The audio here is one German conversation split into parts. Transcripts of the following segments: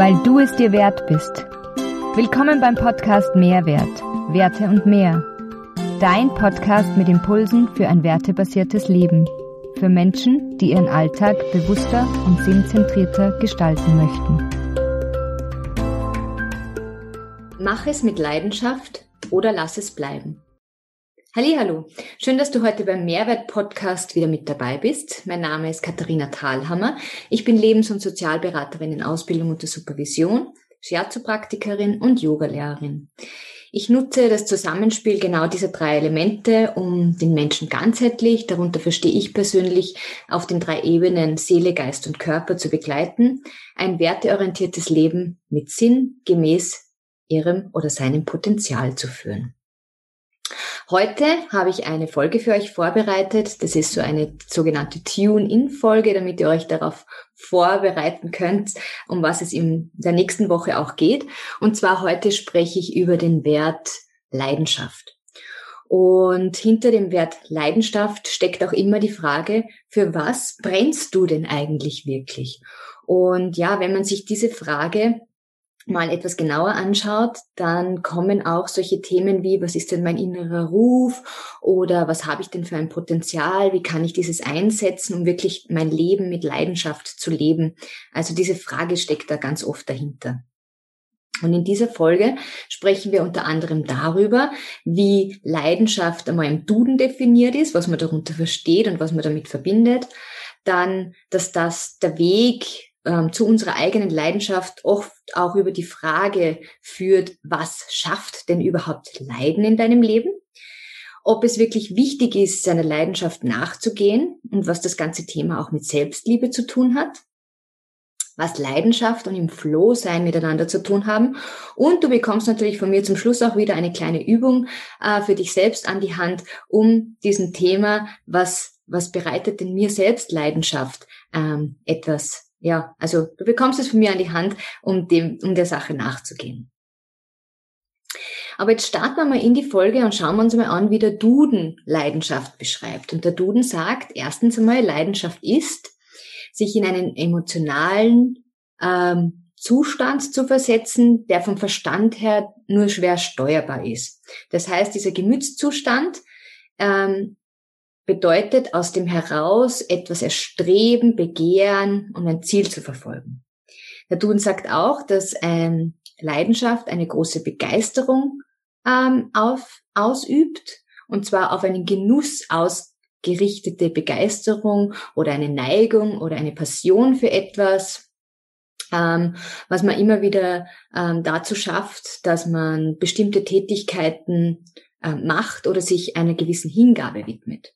weil du es dir wert bist. Willkommen beim Podcast Mehrwert, Werte und mehr. Dein Podcast mit Impulsen für ein wertebasiertes Leben. Für Menschen, die ihren Alltag bewusster und sinnzentrierter gestalten möchten. Mach es mit Leidenschaft oder lass es bleiben. Hallo, schön, dass du heute beim Mehrwert Podcast wieder mit dabei bist. Mein Name ist Katharina Thalhammer. Ich bin Lebens- und Sozialberaterin in Ausbildung und der Supervision, Shiatsu-Praktikerin und Yogalehrerin. Ich nutze das Zusammenspiel genau dieser drei Elemente, um den Menschen ganzheitlich, darunter verstehe ich persönlich, auf den drei Ebenen Seele, Geist und Körper zu begleiten, ein werteorientiertes Leben mit Sinn gemäß ihrem oder seinem Potenzial zu führen. Heute habe ich eine Folge für euch vorbereitet. Das ist so eine sogenannte Tune-In-Folge, damit ihr euch darauf vorbereiten könnt, um was es in der nächsten Woche auch geht. Und zwar heute spreche ich über den Wert Leidenschaft. Und hinter dem Wert Leidenschaft steckt auch immer die Frage, für was brennst du denn eigentlich wirklich? Und ja, wenn man sich diese Frage mal etwas genauer anschaut, dann kommen auch solche Themen wie, was ist denn mein innerer Ruf oder was habe ich denn für ein Potenzial, wie kann ich dieses einsetzen, um wirklich mein Leben mit Leidenschaft zu leben. Also diese Frage steckt da ganz oft dahinter. Und in dieser Folge sprechen wir unter anderem darüber, wie Leidenschaft einmal im Duden definiert ist, was man darunter versteht und was man damit verbindet. Dann, dass das der Weg ähm, zu unserer eigenen Leidenschaft oft auch über die Frage führt, was schafft denn überhaupt Leiden in deinem Leben? Ob es wirklich wichtig ist, seiner Leidenschaft nachzugehen und was das ganze Thema auch mit Selbstliebe zu tun hat was Leidenschaft und im Flow sein miteinander zu tun haben. Und du bekommst natürlich von mir zum Schluss auch wieder eine kleine Übung äh, für dich selbst an die Hand, um diesem Thema, was, was bereitet denn mir selbst Leidenschaft, ähm, etwas ja, also du bekommst es von mir an die Hand, um dem, um der Sache nachzugehen. Aber jetzt starten wir mal in die Folge und schauen wir uns mal an, wie der Duden Leidenschaft beschreibt. Und der Duden sagt, erstens einmal, Leidenschaft ist, sich in einen emotionalen ähm, Zustand zu versetzen, der vom Verstand her nur schwer steuerbar ist. Das heißt, dieser Gemütszustand ähm, bedeutet aus dem heraus etwas erstreben, begehren und ein Ziel zu verfolgen. Der Duden sagt auch, dass ähm, Leidenschaft eine große Begeisterung ähm, auf, ausübt und zwar auf einen Genuss ausgerichtete Begeisterung oder eine Neigung oder eine Passion für etwas, ähm, was man immer wieder ähm, dazu schafft, dass man bestimmte Tätigkeiten äh, macht oder sich einer gewissen Hingabe widmet.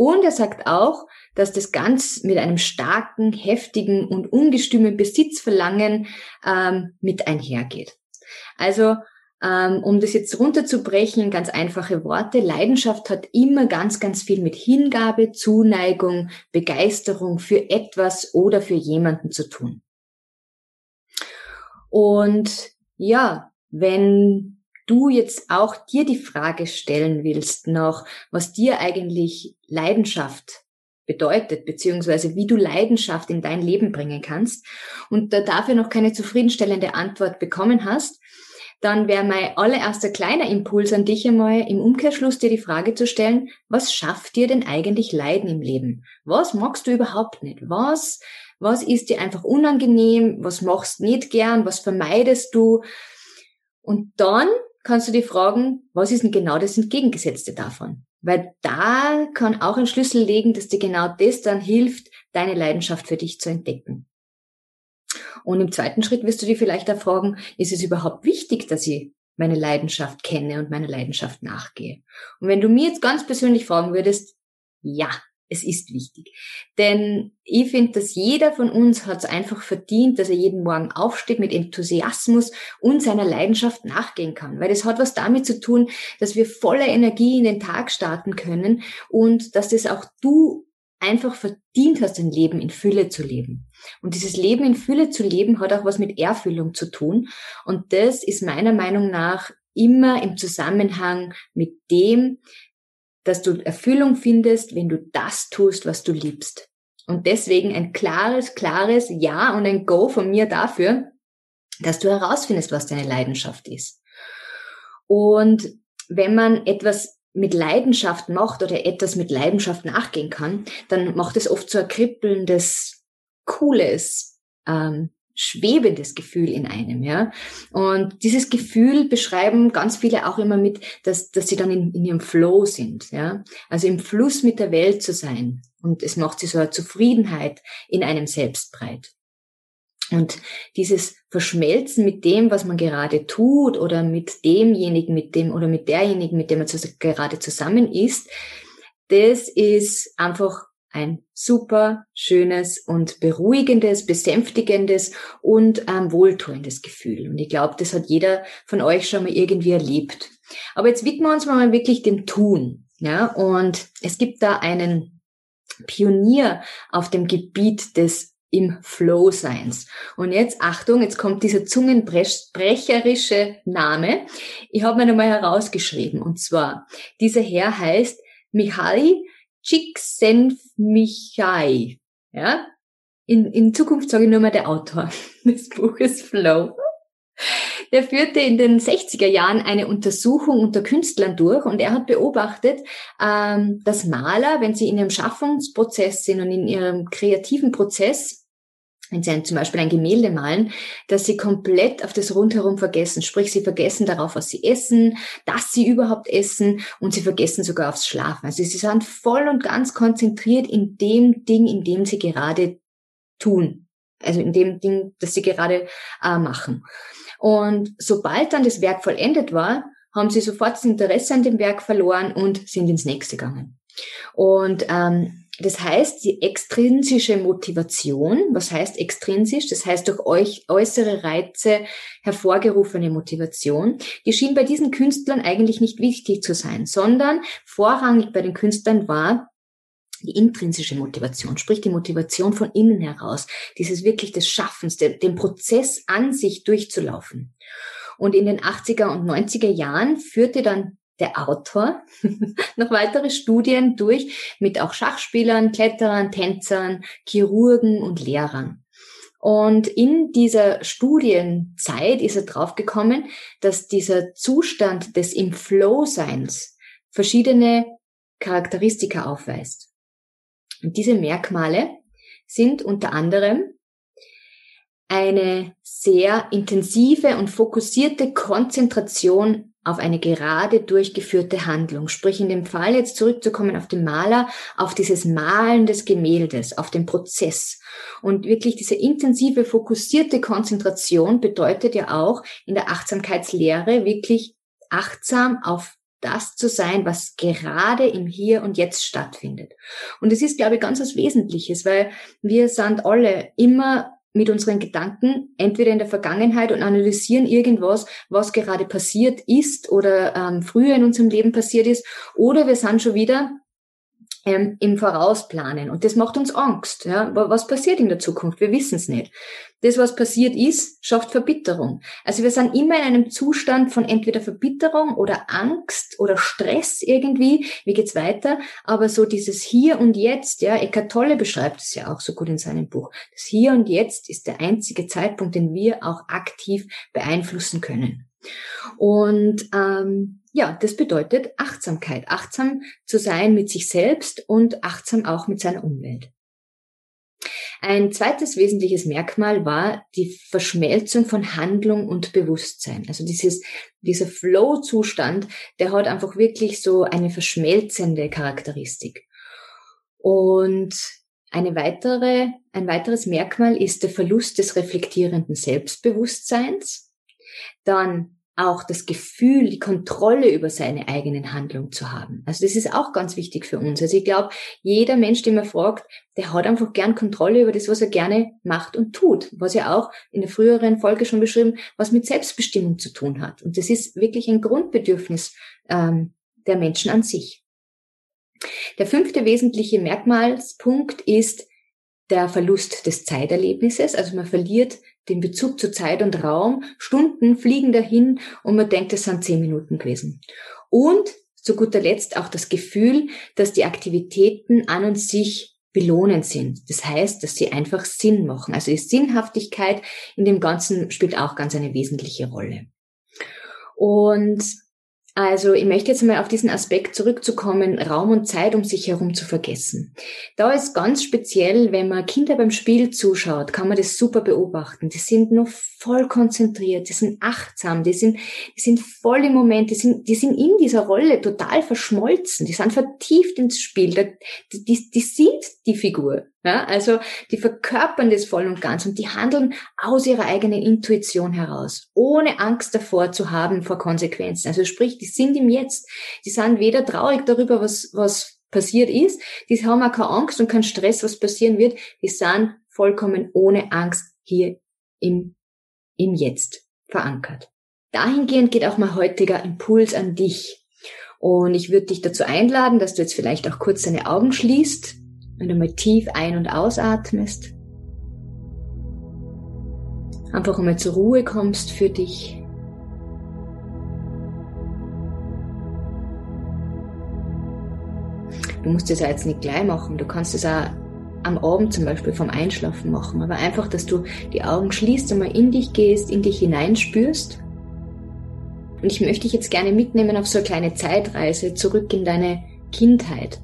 Und er sagt auch, dass das ganz mit einem starken, heftigen und ungestümen Besitzverlangen ähm, mit einhergeht. Also ähm, um das jetzt runterzubrechen ganz einfache Worte, Leidenschaft hat immer ganz, ganz viel mit Hingabe, Zuneigung, Begeisterung für etwas oder für jemanden zu tun. Und ja, wenn du jetzt auch dir die Frage stellen willst noch, was dir eigentlich Leidenschaft bedeutet, beziehungsweise wie du Leidenschaft in dein Leben bringen kannst und da dafür noch keine zufriedenstellende Antwort bekommen hast, dann wäre mein allererster kleiner Impuls an dich einmal im Umkehrschluss dir die Frage zu stellen, was schafft dir denn eigentlich Leiden im Leben? Was magst du überhaupt nicht? Was, was ist dir einfach unangenehm? Was machst nicht gern? Was vermeidest du? Und dann kannst du dir fragen, was ist denn genau das Entgegengesetzte davon? Weil da kann auch ein Schlüssel liegen, dass dir genau das dann hilft, deine Leidenschaft für dich zu entdecken. Und im zweiten Schritt wirst du dir vielleicht auch fragen, ist es überhaupt wichtig, dass ich meine Leidenschaft kenne und meiner Leidenschaft nachgehe? Und wenn du mir jetzt ganz persönlich fragen würdest, ja, es ist wichtig. Denn ich finde, dass jeder von uns hat es einfach verdient, dass er jeden Morgen aufsteht mit Enthusiasmus und seiner Leidenschaft nachgehen kann. Weil das hat was damit zu tun, dass wir voller Energie in den Tag starten können und dass das auch du einfach verdient hast, ein Leben in Fülle zu leben. Und dieses Leben in Fülle zu leben hat auch was mit Erfüllung zu tun. Und das ist meiner Meinung nach immer im Zusammenhang mit dem, dass du Erfüllung findest, wenn du das tust, was du liebst. Und deswegen ein klares, klares Ja und ein Go von mir dafür, dass du herausfindest, was deine Leidenschaft ist. Und wenn man etwas mit Leidenschaft macht oder etwas mit Leidenschaft nachgehen kann, dann macht es oft so ein kribbelndes, cooles, ähm, schwebendes Gefühl in einem, ja. Und dieses Gefühl beschreiben ganz viele auch immer mit, dass, dass sie dann in, in ihrem Flow sind, ja. Also im Fluss mit der Welt zu sein. Und es macht sie so eine Zufriedenheit in einem selbst breit. Und dieses Verschmelzen mit dem, was man gerade tut oder mit demjenigen, mit dem oder mit derjenigen, mit dem man gerade zusammen ist, das ist einfach ein super schönes und beruhigendes, besänftigendes und ähm, wohltuendes Gefühl. Und ich glaube, das hat jeder von euch schon mal irgendwie erlebt. Aber jetzt widmen wir uns mal wirklich dem Tun. Ja, und es gibt da einen Pionier auf dem Gebiet des im Flow Seins. Und jetzt Achtung, jetzt kommt dieser zungenbrecherische Name. Ich habe mir nochmal herausgeschrieben. Und zwar, dieser Herr heißt Michali Csikszentmihalyi. Ja? In, in Zukunft sage ich nur mal der Autor des Buches Flow. Der führte in den 60er Jahren eine Untersuchung unter Künstlern durch und er hat beobachtet, ähm, dass Maler, wenn sie in ihrem Schaffungsprozess sind und in ihrem kreativen Prozess, wenn sie ein, zum Beispiel ein Gemälde malen, dass sie komplett auf das Rundherum vergessen. Sprich, sie vergessen darauf, was sie essen, dass sie überhaupt essen und sie vergessen sogar aufs Schlafen. Also sie sind voll und ganz konzentriert in dem Ding, in dem sie gerade tun. Also in dem Ding, das sie gerade äh, machen. Und sobald dann das Werk vollendet war, haben sie sofort das Interesse an dem Werk verloren und sind ins nächste gegangen. Und ähm, das heißt, die extrinsische Motivation, was heißt extrinsisch? Das heißt durch euch äußere Reize hervorgerufene Motivation, die schien bei diesen Künstlern eigentlich nicht wichtig zu sein, sondern vorrangig bei den Künstlern war die intrinsische Motivation, sprich die Motivation von innen heraus, dieses wirklich des Schaffens, den Prozess an sich durchzulaufen. Und in den 80er und 90er Jahren führte dann der Autor noch weitere Studien durch mit auch Schachspielern, Kletterern, Tänzern, Chirurgen und Lehrern. Und in dieser Studienzeit ist er draufgekommen, dass dieser Zustand des im Flow-Seins verschiedene Charakteristika aufweist. Und diese Merkmale sind unter anderem eine sehr intensive und fokussierte Konzentration auf eine gerade durchgeführte Handlung. Sprich, in dem Fall jetzt zurückzukommen auf den Maler, auf dieses Malen des Gemäldes, auf den Prozess. Und wirklich diese intensive, fokussierte Konzentration bedeutet ja auch in der Achtsamkeitslehre wirklich achtsam auf das zu sein, was gerade im Hier und Jetzt stattfindet. Und es ist, glaube ich, ganz was Wesentliches, weil wir sind alle immer mit unseren Gedanken entweder in der Vergangenheit und analysieren irgendwas, was gerade passiert ist oder ähm, früher in unserem Leben passiert ist, oder wir sind schon wieder ähm, im Vorausplanen. Und das macht uns Angst. Ja? Was passiert in der Zukunft? Wir wissen es nicht. Das, was passiert ist, schafft Verbitterung. Also wir sind immer in einem Zustand von entweder Verbitterung oder Angst oder Stress irgendwie. Wie geht's weiter? Aber so dieses Hier und Jetzt, ja, Eckart Tolle beschreibt es ja auch so gut in seinem Buch. Das Hier und Jetzt ist der einzige Zeitpunkt, den wir auch aktiv beeinflussen können. Und ähm, ja, das bedeutet Achtsamkeit, achtsam zu sein mit sich selbst und achtsam auch mit seiner Umwelt. Ein zweites wesentliches Merkmal war die Verschmelzung von Handlung und Bewusstsein. Also dieses, dieser Flow-Zustand, der hat einfach wirklich so eine verschmelzende Charakteristik. Und eine weitere, ein weiteres Merkmal ist der Verlust des reflektierenden Selbstbewusstseins. Dann auch das Gefühl, die Kontrolle über seine eigenen Handlungen zu haben. Also das ist auch ganz wichtig für uns. Also ich glaube, jeder Mensch, den man fragt, der hat einfach gern Kontrolle über das, was er gerne macht und tut. Was ja auch in der früheren Folge schon beschrieben, was mit Selbstbestimmung zu tun hat. Und das ist wirklich ein Grundbedürfnis ähm, der Menschen an sich. Der fünfte wesentliche Merkmalspunkt ist der Verlust des Zeiterlebnisses. Also man verliert den Bezug zu Zeit und Raum. Stunden fliegen dahin und man denkt, es sind zehn Minuten gewesen. Und zu guter Letzt auch das Gefühl, dass die Aktivitäten an und sich belohnend sind. Das heißt, dass sie einfach Sinn machen. Also die Sinnhaftigkeit in dem Ganzen spielt auch ganz eine wesentliche Rolle. Und also ich möchte jetzt mal auf diesen Aspekt zurückzukommen, Raum und Zeit um sich herum zu vergessen. Da ist ganz speziell, wenn man Kinder beim Spiel zuschaut, kann man das super beobachten. Die sind noch voll konzentriert, die sind achtsam, die sind, die sind voll im Moment, die sind, die sind in dieser Rolle total verschmolzen, die sind vertieft ins Spiel, die, die, die sind die Figur. Ja, also die verkörpern das voll und ganz und die handeln aus ihrer eigenen Intuition heraus, ohne Angst davor zu haben vor Konsequenzen. Also sprich, die sind im Jetzt. Die sind weder traurig darüber, was, was passiert ist, die haben auch keine Angst und keinen Stress, was passieren wird. Die sind vollkommen ohne Angst hier im, im Jetzt verankert. Dahingehend geht auch mein heutiger Impuls an dich. Und ich würde dich dazu einladen, dass du jetzt vielleicht auch kurz deine Augen schließt wenn du mal tief ein- und ausatmest, einfach einmal zur Ruhe kommst für dich. Du musst das ja jetzt nicht gleich machen. Du kannst es auch am Abend zum Beispiel vom Einschlafen machen. Aber einfach, dass du die Augen schließt und mal in dich gehst, in dich hineinspürst. Und ich möchte dich jetzt gerne mitnehmen auf so eine kleine Zeitreise zurück in deine Kindheit.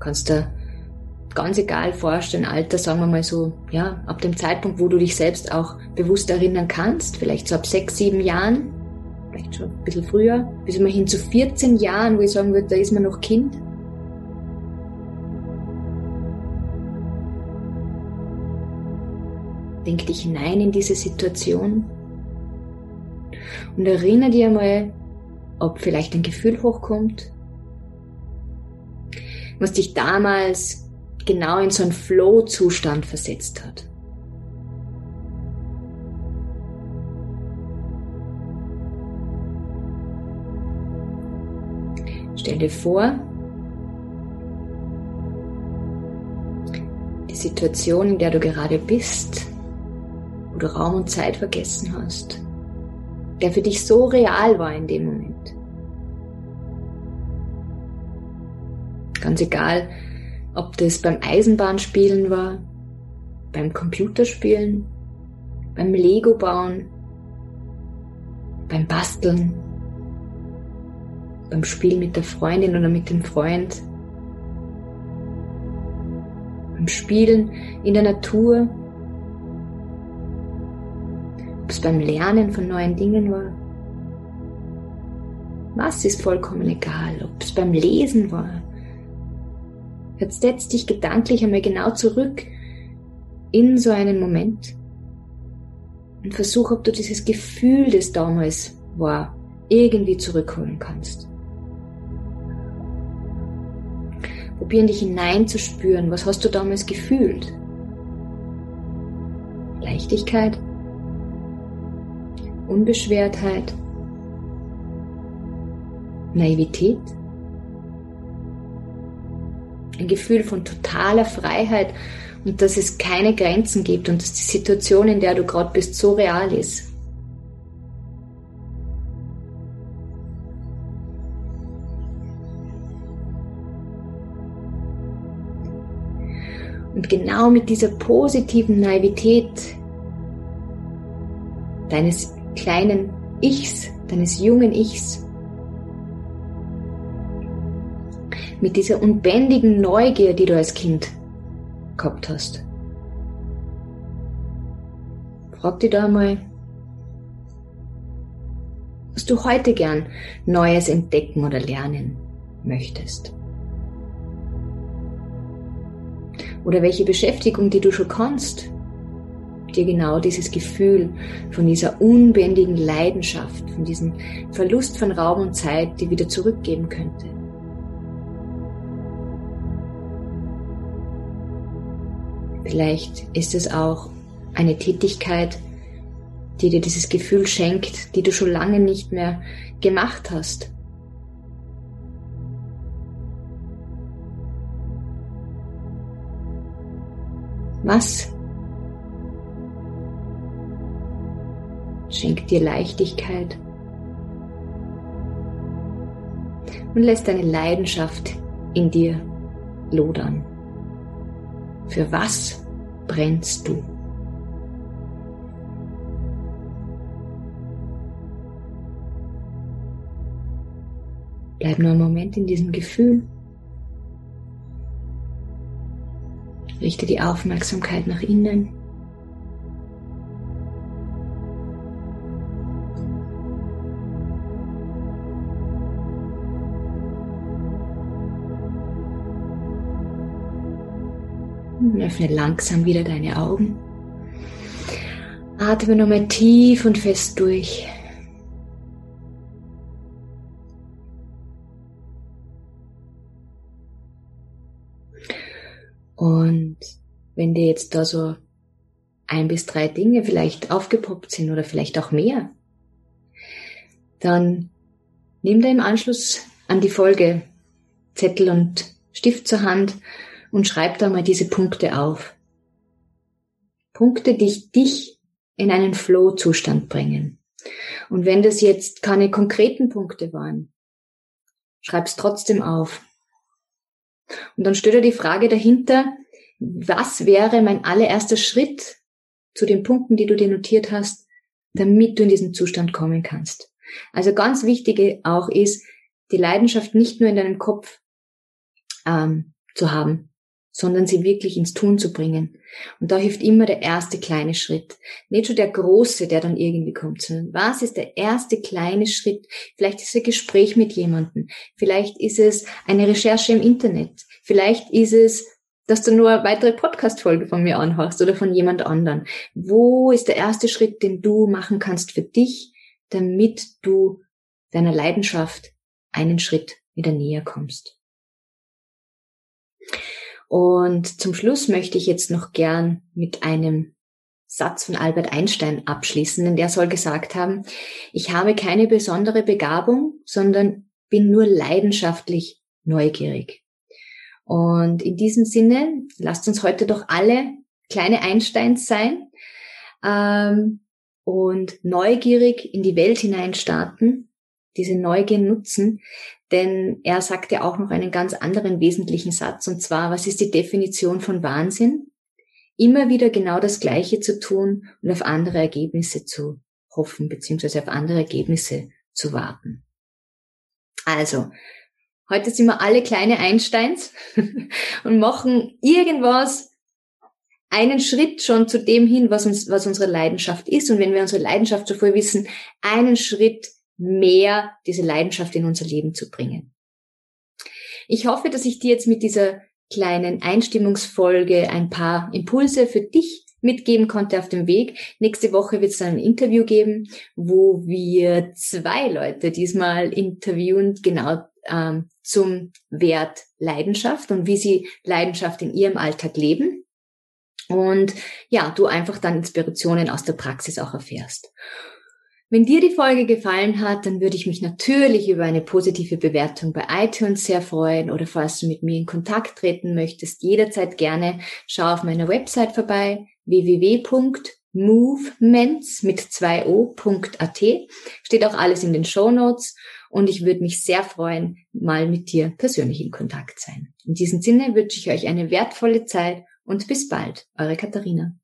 kannst dir ganz egal vorstellen, Alter, sagen wir mal so, ja, ab dem Zeitpunkt, wo du dich selbst auch bewusst erinnern kannst, vielleicht so ab sechs, sieben Jahren, vielleicht schon ein bisschen früher, bis immer hin zu 14 Jahren, wo ich sagen würde, da ist man noch Kind. Denk dich hinein in diese Situation und erinnere dir mal, ob vielleicht ein Gefühl hochkommt, was dich damals genau in so einen Flow-Zustand versetzt hat. Dir vor, die Situation, in der du gerade bist, wo du Raum und Zeit vergessen hast, der für dich so real war in dem Moment. Ganz egal, ob das beim Eisenbahnspielen war, beim Computerspielen, beim Lego bauen, beim Basteln, beim Spiel mit der Freundin oder mit dem Freund, beim Spielen in der Natur, ob es beim Lernen von neuen Dingen war. Was ist vollkommen egal, ob es beim Lesen war, Jetzt setz dich gedanklich einmal genau zurück in so einen Moment und versuch, ob du dieses Gefühl, das damals war, irgendwie zurückholen kannst. Probieren dich hineinzuspüren, was hast du damals gefühlt? Leichtigkeit, Unbeschwertheit, Naivität, ein Gefühl von totaler Freiheit und dass es keine Grenzen gibt und dass die Situation, in der du gerade bist, so real ist. Und genau mit dieser positiven Naivität deines kleinen Ichs, deines jungen Ichs, mit dieser unbändigen Neugier, die du als Kind gehabt hast. Frag dich da mal, was du heute gern Neues entdecken oder lernen möchtest. Oder welche Beschäftigung, die du schon kannst, dir genau dieses Gefühl von dieser unbändigen Leidenschaft, von diesem Verlust von Raum und Zeit, die wieder zurückgeben könnte. Vielleicht ist es auch eine Tätigkeit, die dir dieses Gefühl schenkt, die du schon lange nicht mehr gemacht hast. Was schenkt dir Leichtigkeit und lässt deine Leidenschaft in dir lodern? Für was brennst du? Bleib nur einen Moment in diesem Gefühl. Richte die Aufmerksamkeit nach innen. Öffne langsam wieder deine Augen. Atme nochmal tief und fest durch. Und wenn dir jetzt da so ein bis drei Dinge vielleicht aufgepoppt sind oder vielleicht auch mehr, dann nimm da im Anschluss an die Folge Zettel und Stift zur Hand und schreib da mal diese Punkte auf. Punkte, die dich in einen Flow-Zustand bringen. Und wenn das jetzt keine konkreten Punkte waren, schreib's trotzdem auf. Und dann stell dir die Frage dahinter, was wäre mein allererster Schritt zu den Punkten, die du dir notiert hast, damit du in diesen Zustand kommen kannst. Also ganz wichtig auch ist, die Leidenschaft nicht nur in deinem Kopf ähm, zu haben, sondern sie wirklich ins Tun zu bringen. Und da hilft immer der erste kleine Schritt. Nicht schon der große, der dann irgendwie kommt, sondern was ist der erste kleine Schritt? Vielleicht ist es ein Gespräch mit jemandem. Vielleicht ist es eine Recherche im Internet. Vielleicht ist es, dass du nur eine weitere Podcast-Folge von mir anhörst oder von jemand anderen. Wo ist der erste Schritt, den du machen kannst für dich, damit du deiner Leidenschaft einen Schritt wieder näher kommst? Und zum Schluss möchte ich jetzt noch gern mit einem Satz von Albert Einstein abschließen, denn der soll gesagt haben, ich habe keine besondere Begabung, sondern bin nur leidenschaftlich neugierig. Und in diesem Sinne, lasst uns heute doch alle kleine Einsteins sein ähm, und neugierig in die Welt hinein starten, diese Neugier nutzen, denn er sagt ja auch noch einen ganz anderen wesentlichen Satz, und zwar, was ist die Definition von Wahnsinn? Immer wieder genau das Gleiche zu tun und auf andere Ergebnisse zu hoffen, beziehungsweise auf andere Ergebnisse zu warten. Also, heute sind wir alle kleine Einsteins und machen irgendwas, einen Schritt schon zu dem hin, was uns, was unsere Leidenschaft ist. Und wenn wir unsere Leidenschaft zuvor wissen, einen Schritt mehr diese Leidenschaft in unser Leben zu bringen. Ich hoffe, dass ich dir jetzt mit dieser kleinen Einstimmungsfolge ein paar Impulse für dich mitgeben konnte auf dem Weg. Nächste Woche wird es ein Interview geben, wo wir zwei Leute diesmal interviewen, genau ähm, zum Wert Leidenschaft und wie sie Leidenschaft in ihrem Alltag leben. Und ja, du einfach dann Inspirationen aus der Praxis auch erfährst. Wenn dir die Folge gefallen hat, dann würde ich mich natürlich über eine positive Bewertung bei iTunes sehr freuen oder falls du mit mir in Kontakt treten möchtest, jederzeit gerne schau auf meiner Website vorbei www.movements mit 2o.at steht auch alles in den Show Notes und ich würde mich sehr freuen, mal mit dir persönlich in Kontakt sein. In diesem Sinne wünsche ich euch eine wertvolle Zeit und bis bald, eure Katharina.